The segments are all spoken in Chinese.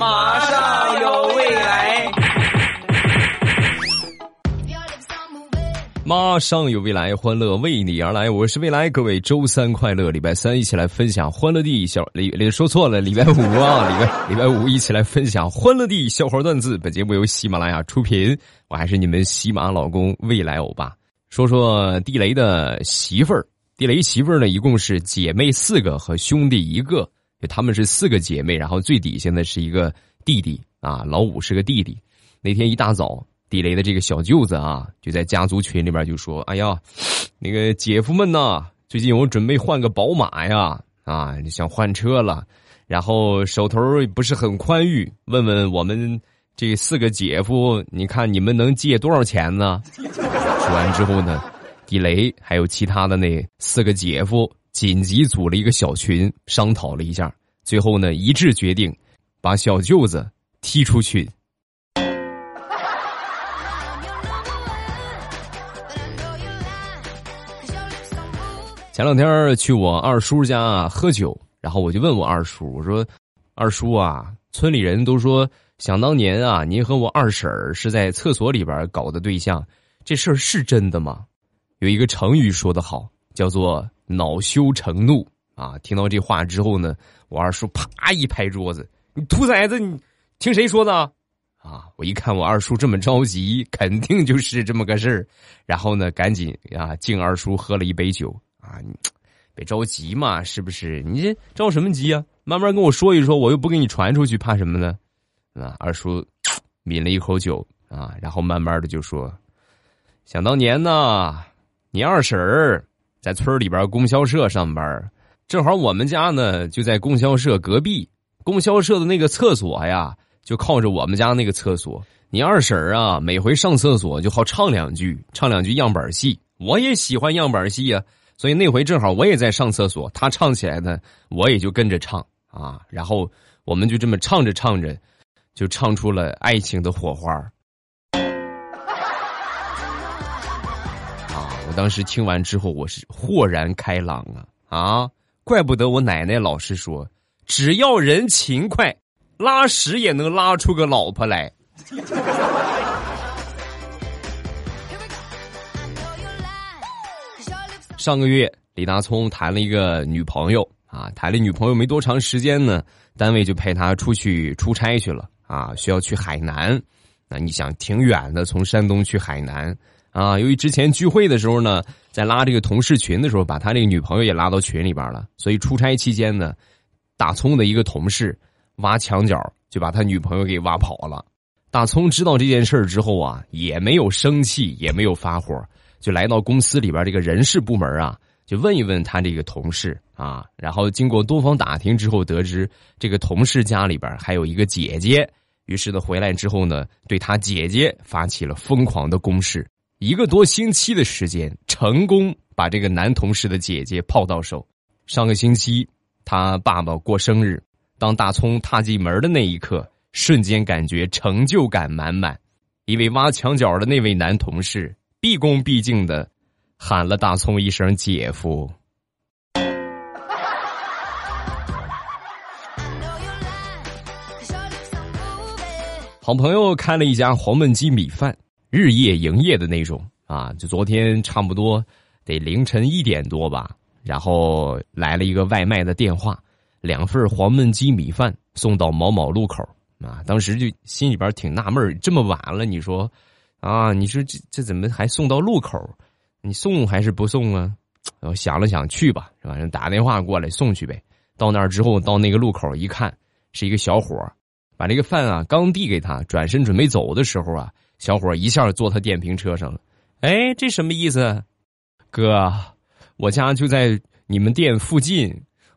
马上有未来。马上有未来，欢乐为你而来。我是未来，各位周三快乐，礼拜三一起来分享欢乐地小礼礼说错了，礼拜五啊，礼拜礼拜五一起来分享欢乐地笑话段子。本节目由喜马拉雅出品，我还是你们喜马老公未来欧巴。说说地雷的媳妇儿，地雷媳妇儿呢，一共是姐妹四个和兄弟一个，就他们是四个姐妹，然后最底下呢是一个弟弟啊，老五是个弟弟。那天一大早。地雷的这个小舅子啊，就在家族群里边就说：“哎呀，那个姐夫们呐，最近我准备换个宝马呀，啊，想换车了，然后手头不是很宽裕，问问我们这四个姐夫，你看你们能借多少钱呢？”说完之后呢，地雷还有其他的那四个姐夫紧急组了一个小群，商讨了一下，最后呢一致决定把小舅子踢出群。前两天去我二叔家喝酒，然后我就问我二叔：“我说，二叔啊，村里人都说，想当年啊，您和我二婶儿是在厕所里边搞的对象，这事儿是真的吗？”有一个成语说得好，叫做“恼羞成怒”啊！听到这话之后呢，我二叔啪一拍桌子：“你兔崽子，你听谁说的？”啊！我一看我二叔这么着急，肯定就是这么个事儿，然后呢，赶紧啊敬二叔喝了一杯酒。啊，你别着急嘛，是不是？你这着什么急啊？慢慢跟我说一说，我又不给你传出去，怕什么呢？啊，二叔抿了一口酒啊，然后慢慢的就说：“想当年呢，你二婶儿在村里边供销社上班，正好我们家呢就在供销社隔壁，供销社的那个厕所呀，就靠着我们家那个厕所。你二婶啊，每回上厕所就好唱两句，唱两句样板戏。我也喜欢样板戏啊。”所以那回正好我也在上厕所，她唱起来呢，我也就跟着唱啊，然后我们就这么唱着唱着，就唱出了爱情的火花。我当时听完之后，我是豁然开朗啊啊！怪不得我奶奶老是说，只要人勤快，拉屎也能拉出个老婆来。上个月，李大聪谈了一个女朋友啊，谈了女朋友没多长时间呢，单位就派他出去出差去了啊，需要去海南。那你想，挺远的，从山东去海南啊。由于之前聚会的时候呢，在拉这个同事群的时候，把他这个女朋友也拉到群里边了，所以出差期间呢，大葱的一个同事挖墙角就把他女朋友给挖跑了。大葱知道这件事之后啊，也没有生气，也没有发火。就来到公司里边这个人事部门啊，就问一问他这个同事啊，然后经过多方打听之后，得知这个同事家里边还有一个姐姐，于是呢回来之后呢，对他姐姐发起了疯狂的攻势，一个多星期的时间，成功把这个男同事的姐姐泡到手。上个星期他爸爸过生日，当大葱踏进门的那一刻，瞬间感觉成就感满满，因为挖墙角的那位男同事。毕恭毕敬的喊了大葱一声“姐夫”。好朋友开了一家黄焖鸡米饭，日夜营业的那种啊！就昨天差不多得凌晨一点多吧，然后来了一个外卖的电话，两份黄焖鸡米饭送到某某路口啊！当时就心里边挺纳闷这么晚了，你说？啊，你说这这怎么还送到路口？你送还是不送啊？我想了想，去吧，是吧？打电话过来送去呗。到那儿之后，到那个路口一看，是一个小伙把这个饭啊刚递给他，转身准备走的时候啊，小伙一下坐他电瓶车上了。哎，这什么意思？哥，我家就在你们店附近。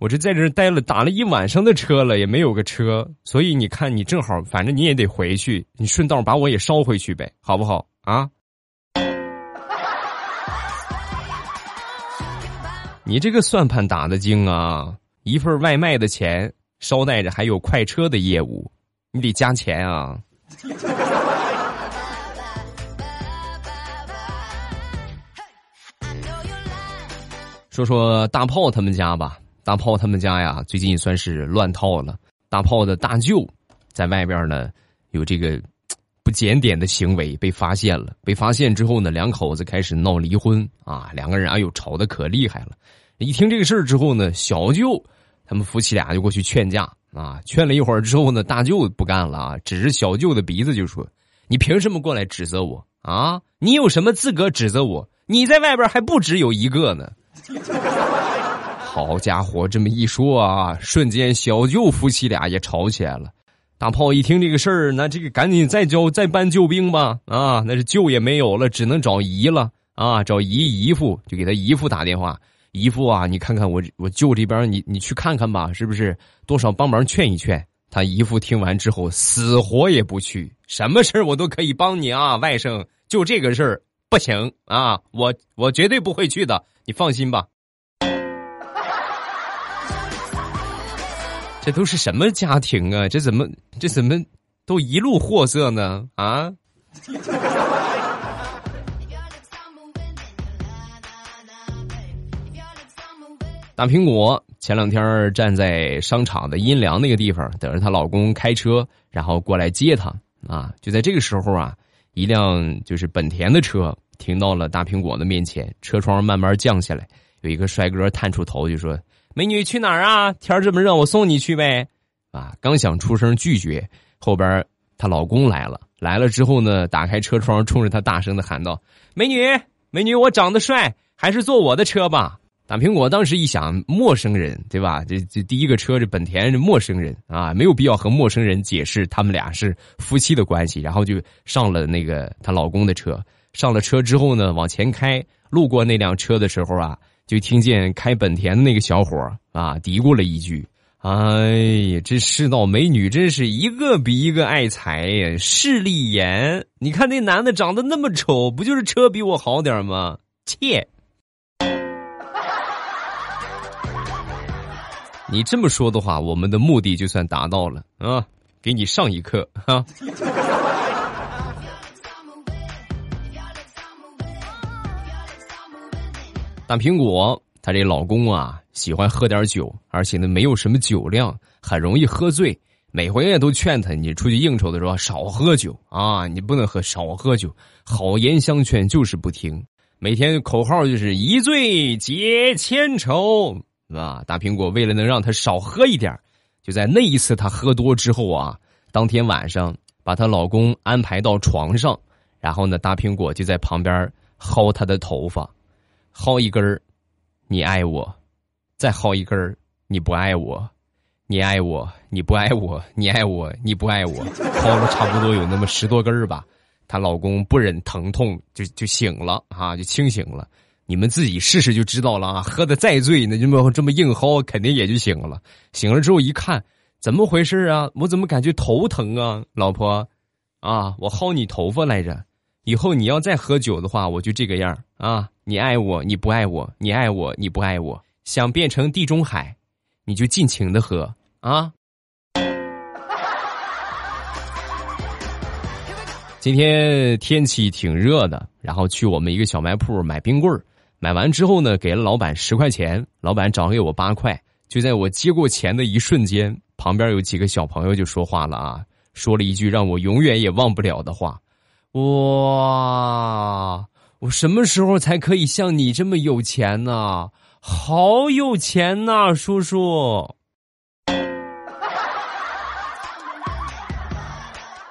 我这在这待了打了一晚上的车了，也没有个车，所以你看你正好，反正你也得回去，你顺道把我也捎回去呗，好不好啊？你这个算盘打的精啊！一份外卖的钱，捎带着还有快车的业务，你得加钱啊！说说大炮他们家吧。大炮他们家呀，最近算是乱套了。大炮的大舅，在外边呢有这个不检点的行为被发现了。被发现之后呢，两口子开始闹离婚啊，两个人哎呦吵得可厉害了。一听这个事儿之后呢，小舅他们夫妻俩就过去劝架啊，劝了一会儿之后呢，大舅不干了啊，指着小舅的鼻子就说：“你凭什么过来指责我啊？你有什么资格指责我？你在外边还不只有一个呢。” 好家伙，这么一说啊，瞬间小舅夫妻俩也吵起来了。大炮一听这个事儿，那这个赶紧再叫再搬救兵吧啊，那是舅也没有了，只能找姨了啊，找姨姨夫就给他姨夫打电话。姨夫啊，你看看我我舅这边，你你去看看吧，是不是多少帮忙劝一劝？他姨夫听完之后，死活也不去。什么事儿我都可以帮你啊，外甥，就这个事儿不行啊，我我绝对不会去的，你放心吧。这都是什么家庭啊？这怎么这怎么都一路货色呢？啊？大苹果前两天站在商场的阴凉那个地方，等着她老公开车，然后过来接她啊。就在这个时候啊，一辆就是本田的车停到了大苹果的面前，车窗慢慢降下来，有一个帅哥探出头就说：“美女去哪儿啊？天这么热，我送你去呗。”啊，刚想出声拒绝，后边她老公来了，来了之后呢，打开车窗，冲着她大声的喊道：“美女，美女，我长得帅，还是坐我的车吧。”大苹果当时一想，陌生人对吧？这这第一个车，这本田是陌生人啊，没有必要和陌生人解释他们俩是夫妻的关系。然后就上了那个她老公的车，上了车之后呢，往前开，路过那辆车的时候啊，就听见开本田的那个小伙啊嘀咕了一句：“哎呀，这世道美女真是一个比一个爱财呀，势利眼。你看那男的长得那么丑，不就是车比我好点吗？切！”你这么说的话，我们的目的就算达到了啊！给你上一课哈。大苹果，她这老公啊，喜欢喝点酒，而且呢，没有什么酒量，很容易喝醉。每回也都劝他，你出去应酬的时候少喝酒啊，你不能喝，少喝酒。好言相劝，就是不听。每天口号就是一醉解千愁。啊！大苹果为了能让他少喝一点就在那一次他喝多之后啊，当天晚上把她老公安排到床上，然后呢，大苹果就在旁边薅他的头发，薅一根儿，你爱我；再薅一根儿，你不爱我；你爱我，你不爱我；你爱我，你不爱我。薅了差不多有那么十多根儿吧，她老公不忍疼痛，就就醒了啊，就清醒了。你们自己试试就知道了啊！喝的再醉，那这么这么硬薅，肯定也就醒了。醒了之后一看，怎么回事啊？我怎么感觉头疼啊？老婆，啊，我薅你头发来着。以后你要再喝酒的话，我就这个样啊！你爱我，你不爱我；你爱我，你不爱我。想变成地中海，你就尽情的喝啊！今天天气挺热的，然后去我们一个小卖铺买冰棍儿。买完之后呢，给了老板十块钱，老板找给我八块。就在我接过钱的一瞬间，旁边有几个小朋友就说话了啊，说了一句让我永远也忘不了的话：“哇，我什么时候才可以像你这么有钱呢？好有钱呐，叔叔！”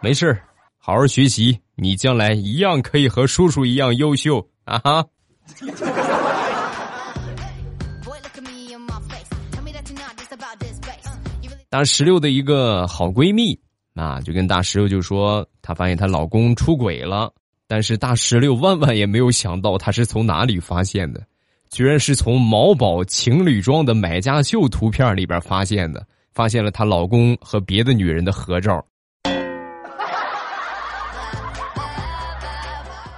没事好好学习，你将来一样可以和叔叔一样优秀啊哈。大石榴的一个好闺蜜啊，就跟大石榴就说，她发现她老公出轨了，但是大石榴万万也没有想到，她是从哪里发现的，居然是从某宝情侣装的买家秀图片里边发现的，发现了她老公和别的女人的合照。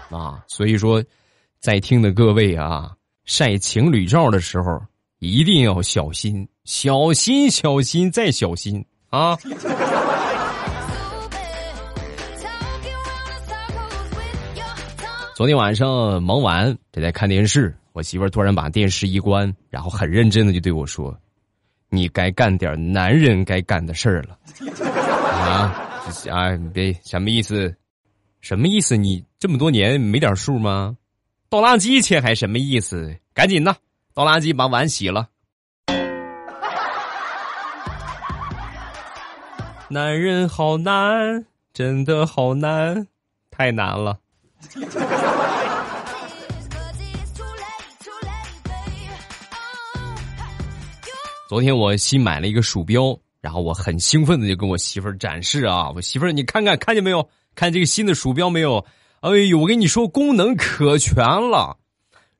啊，所以说。在听的各位啊，晒情侣照的时候一定要小心，小心，小心，再小心啊！昨天晚上忙完，正在看电视，我媳妇儿突然把电视一关，然后很认真的就对我说：“你该干点男人该干的事儿了。” 啊！啊，别什么意思？什么意思？你这么多年没点数吗？倒垃圾去还什么意思？赶紧的，倒垃圾把碗洗了。男人好难，真的好难，太难了。昨天我新买了一个鼠标，然后我很兴奋的就跟我媳妇儿展示啊，我媳妇儿你看看看见没有？看这个新的鼠标没有？哎呦，我跟你说，功能可全了。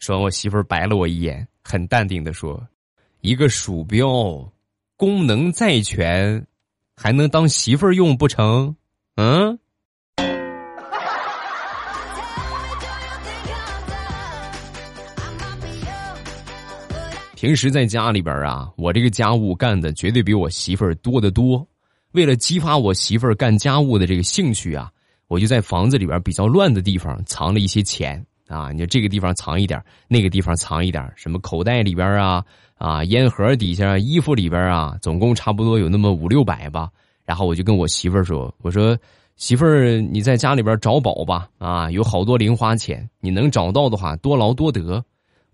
说完，我媳妇儿白了我一眼，很淡定的说：“一个鼠标，功能再全，还能当媳妇儿用不成？”嗯。平时在家里边啊，我这个家务干的绝对比我媳妇儿多得多。为了激发我媳妇儿干家务的这个兴趣啊，我就在房子里边比较乱的地方藏了一些钱啊。你说这个地方藏一点，那个地方藏一点，什么口袋里边啊啊，烟盒底下、衣服里边啊，总共差不多有那么五六百吧。然后我就跟我媳妇儿说：“我说媳妇儿，你在家里边找宝吧啊，有好多零花钱，你能找到的话，多劳多得。”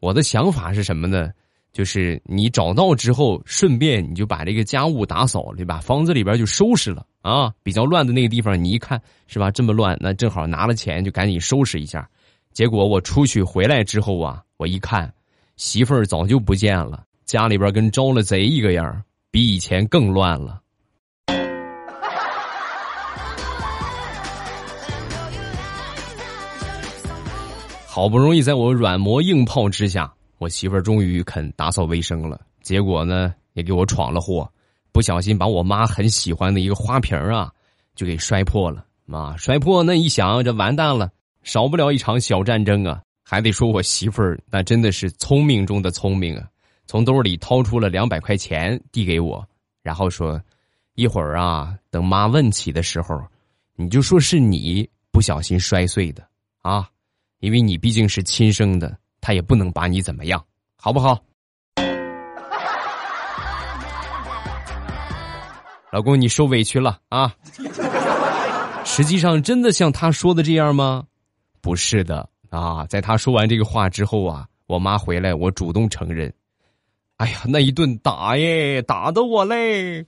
我的想法是什么呢？就是你找到之后，顺便你就把这个家务打扫，对吧？房子里边就收拾了啊。比较乱的那个地方，你一看是吧？这么乱，那正好拿了钱就赶紧收拾一下。结果我出去回来之后啊，我一看，媳妇儿早就不见了，家里边跟招了贼一个样，比以前更乱了。好不容易在我软磨硬泡之下。我媳妇儿终于肯打扫卫生了，结果呢，也给我闯了祸，不小心把我妈很喜欢的一个花瓶啊，就给摔破了。妈，摔破那一想，这完蛋了，少不了一场小战争啊！还得说我媳妇儿那真的是聪明中的聪明啊，从兜里掏出了两百块钱递给我，然后说：“一会儿啊，等妈问起的时候，你就说是你不小心摔碎的啊，因为你毕竟是亲生的。”他也不能把你怎么样，好不好？老公，你受委屈了啊！实际上，真的像他说的这样吗？不是的啊！在他说完这个话之后啊，我妈回来，我主动承认。哎呀，那一顿打耶，打的我嘞，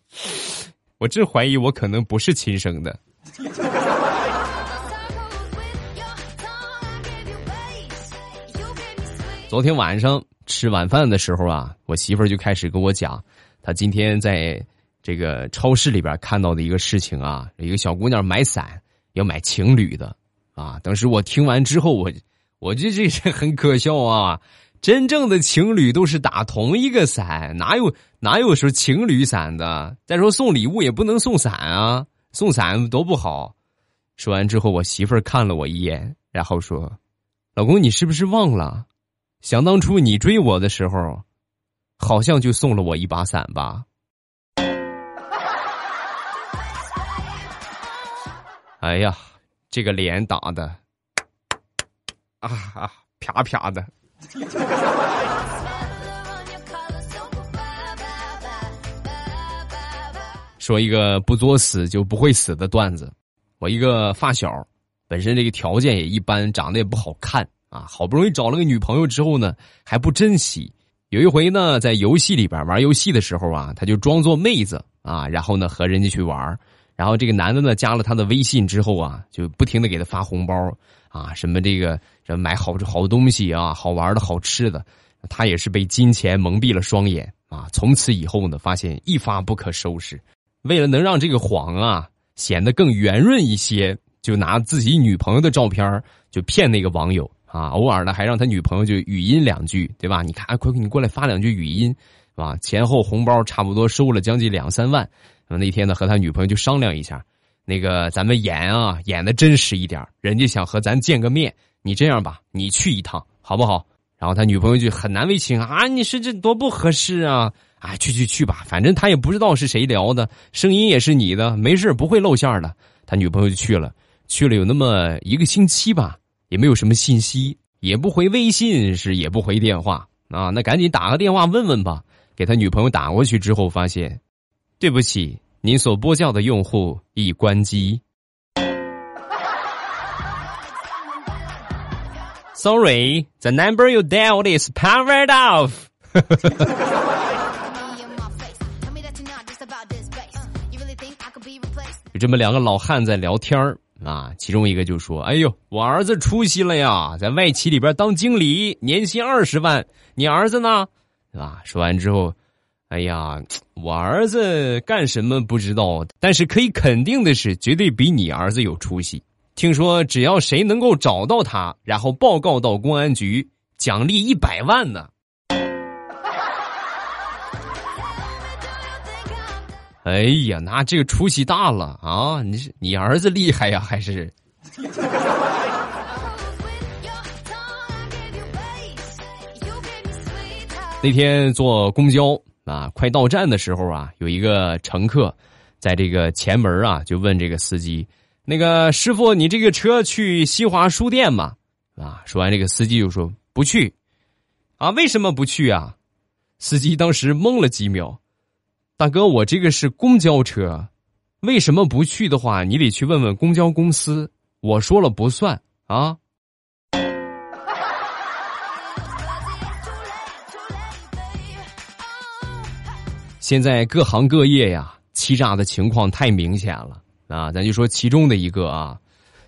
我真怀疑我可能不是亲生的。昨天晚上吃晚饭的时候啊，我媳妇儿就开始跟我讲，她今天在这个超市里边看到的一个事情啊，一个小姑娘买伞要买情侣的啊。当时我听完之后，我我觉得这是很可笑啊！真正的情侣都是打同一个伞，哪有哪有说情侣伞的？再说送礼物也不能送伞啊，送伞多不好。说完之后，我媳妇儿看了我一眼，然后说：“老公，你是不是忘了？”想当初你追我的时候，好像就送了我一把伞吧？哎呀，这个脸打的啊啊啪啪的！说一个不作死就不会死的段子。我一个发小，本身这个条件也一般，长得也不好看。啊，好不容易找了个女朋友之后呢，还不珍惜。有一回呢，在游戏里边玩游戏的时候啊，他就装作妹子啊，然后呢和人家去玩。然后这个男的呢加了他的微信之后啊，就不停的给他发红包啊，什么这个什么买好好东西啊，好玩的好吃的。他也是被金钱蒙蔽了双眼啊，从此以后呢，发现一发不可收拾。为了能让这个谎啊显得更圆润一些，就拿自己女朋友的照片就骗那个网友。啊，偶尔呢还让他女朋友就语音两句，对吧？你看，快快你过来发两句语音，是吧？前后红包差不多收了将近两三万。那天呢和他女朋友就商量一下，那个咱们演啊演的真实一点，人家想和咱见个面，你这样吧，你去一趟好不好？然后他女朋友就很难为情啊，你说这多不合适啊！啊，去去去吧，反正他也不知道是谁聊的，声音也是你的，没事不会露馅的。他女朋友就去了，去了有那么一个星期吧。也没有什么信息，也不回微信，是也不回电话啊。那赶紧打个电话问问吧。给他女朋友打过去之后，发现，对不起，您所拨叫的用户已关机。Sorry, the number you dialed is powered off. 就这么两个老汉在聊天儿啊，其中一个就说：“哎呦，我儿子出息了呀，在外企里边当经理，年薪二十万。你儿子呢？啊？”说完之后，哎呀，我儿子干什么不知道，但是可以肯定的是，绝对比你儿子有出息。听说只要谁能够找到他，然后报告到公安局，奖励一百万呢。哎呀，那这个出息大了啊！你是你儿子厉害呀，还是？那天坐公交啊，快到站的时候啊，有一个乘客在这个前门啊，就问这个司机：“那个师傅，你这个车去新华书店吗？”啊，说完这个司机就说：“不去。”啊，为什么不去啊？司机当时懵了几秒。大哥，我这个是公交车，为什么不去的话，你得去问问公交公司。我说了不算啊。现在各行各业呀，欺诈的情况太明显了啊！咱就说其中的一个啊，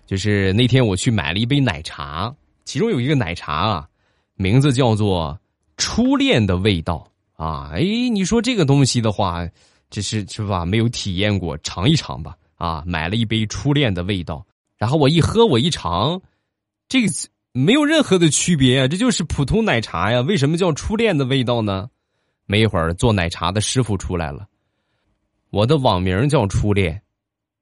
就是那天我去买了一杯奶茶，其中有一个奶茶啊，名字叫做“初恋的味道”。啊，哎，你说这个东西的话，这是是吧？没有体验过，尝一尝吧。啊，买了一杯初恋的味道，然后我一喝，我一尝，这个没有任何的区别啊，这就是普通奶茶呀。为什么叫初恋的味道呢？没一会儿，做奶茶的师傅出来了，我的网名叫初恋。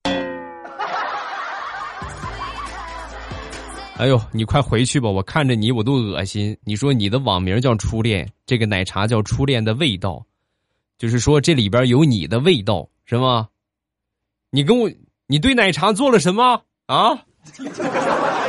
哎呦，你快回去吧！我看着你我都恶心。你说你的网名叫初恋，这个奶茶叫初恋的味道，就是说这里边有你的味道是吗？你跟我，你对奶茶做了什么啊？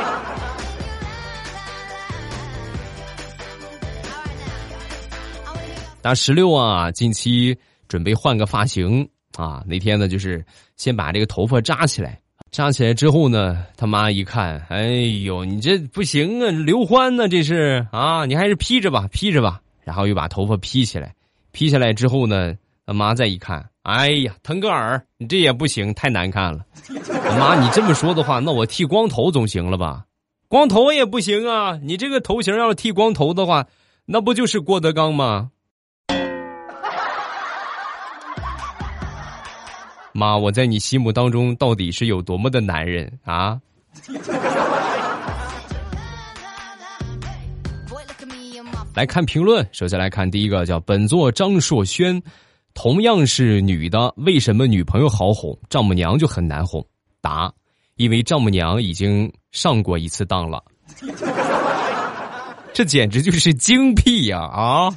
大石榴啊，近期准备换个发型啊。那天呢，就是先把这个头发扎起来。扎起来之后呢，他妈一看，哎呦，你这不行啊，刘欢呢？这是啊，你还是披着吧，披着吧。然后又把头发披起来，披下来之后呢，他妈再一看，哎呀，腾格尔，你这也不行，太难看了。妈，你这么说的话，那我剃光头总行了吧？光头也不行啊，你这个头型要是剃光头的话，那不就是郭德纲吗？妈，我在你心目当中到底是有多么的男人啊？来看评论，首先来看第一个，叫本座张硕轩，同样是女的，为什么女朋友好哄，丈母娘就很难哄？答：因为丈母娘已经上过一次当了。这简直就是精辟呀！啊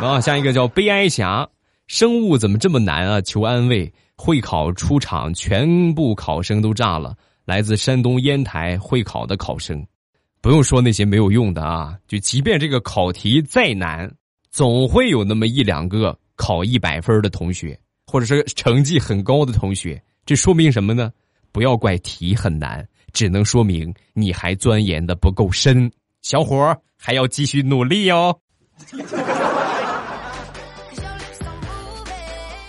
啊，下一个叫悲哀侠。生物怎么这么难啊？求安慰！会考出场，全部考生都炸了。来自山东烟台会考的考生，不用说那些没有用的啊，就即便这个考题再难，总会有那么一两个考一百分的同学，或者是成绩很高的同学。这说明什么呢？不要怪题很难，只能说明你还钻研的不够深。小伙儿还要继续努力哦。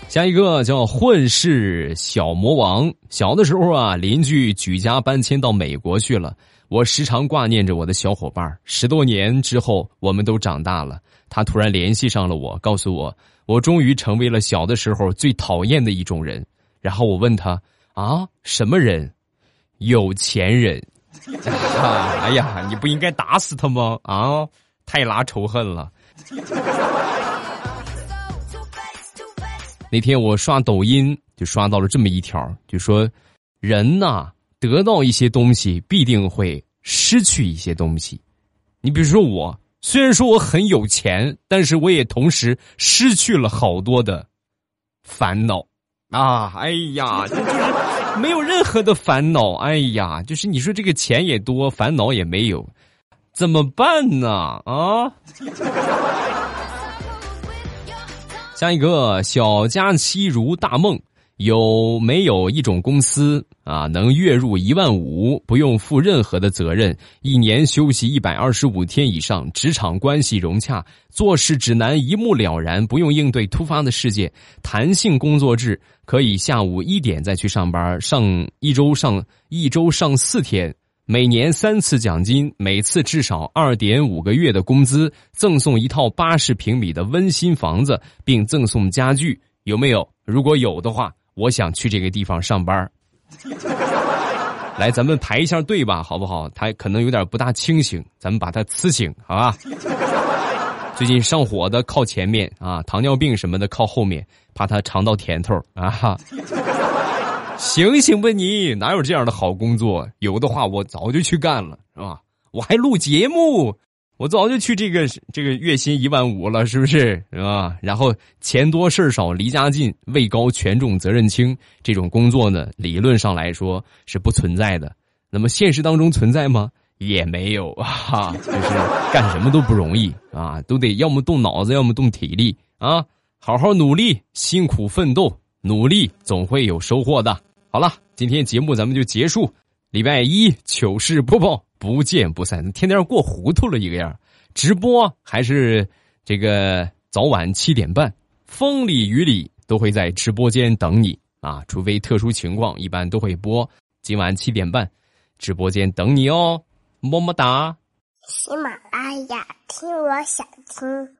下一个叫混世小魔王。小的时候啊，邻居举家搬迁到美国去了。我时常挂念着我的小伙伴。十多年之后，我们都长大了。他突然联系上了我，告诉我我终于成为了小的时候最讨厌的一种人。然后我问他啊，什么人？有钱人。哎呀，你不应该打死他吗？啊，太拉仇恨了。那天我刷抖音，就刷到了这么一条，就说：人呐，得到一些东西，必定会失去一些东西。你比如说我，虽然说我很有钱，但是我也同时失去了好多的烦恼啊！哎呀，就是没有任何的烦恼。哎呀，就是你说这个钱也多，烦恼也没有，怎么办呢？啊？下一个小佳期如大梦，有没有一种公司啊，能月入一万五，不用负任何的责任，一年休息一百二十五天以上，职场关系融洽，做事指南一目了然，不用应对突发的事件，弹性工作制，可以下午一点再去上班，上一周上一周上四天，每年三次奖金，每次至少二点五个月的工资，赠送一套八十平米的温馨房子，并赠送家具，有没有？如果有的话。我想去这个地方上班 来，咱们排一下队吧，好不好？他可能有点不大清醒，咱们把他呲醒，好吧？最近上火的靠前面啊，糖尿病什么的靠后面，怕他尝到甜头啊！醒醒吧你，哪有这样的好工作？有的话我早就去干了，是吧？我还录节目。我早就去这个这个月薪一万五了，是不是？是吧？然后钱多事少，离家近，位高权重，责任轻，这种工作呢，理论上来说是不存在的。那么现实当中存在吗？也没有 啊，就是干什么都不容易啊，都得要么动脑子，要么动体力啊。好好努力，辛苦奋斗，努力总会有收获的。好了，今天节目咱们就结束。礼拜一糗事播报。不见不散，天天过糊涂了一个样。直播还是这个早晚七点半，风里雨里都会在直播间等你啊！除非特殊情况，一般都会播。今晚七点半，直播间等你哦，么么哒。喜马拉雅，听我想听。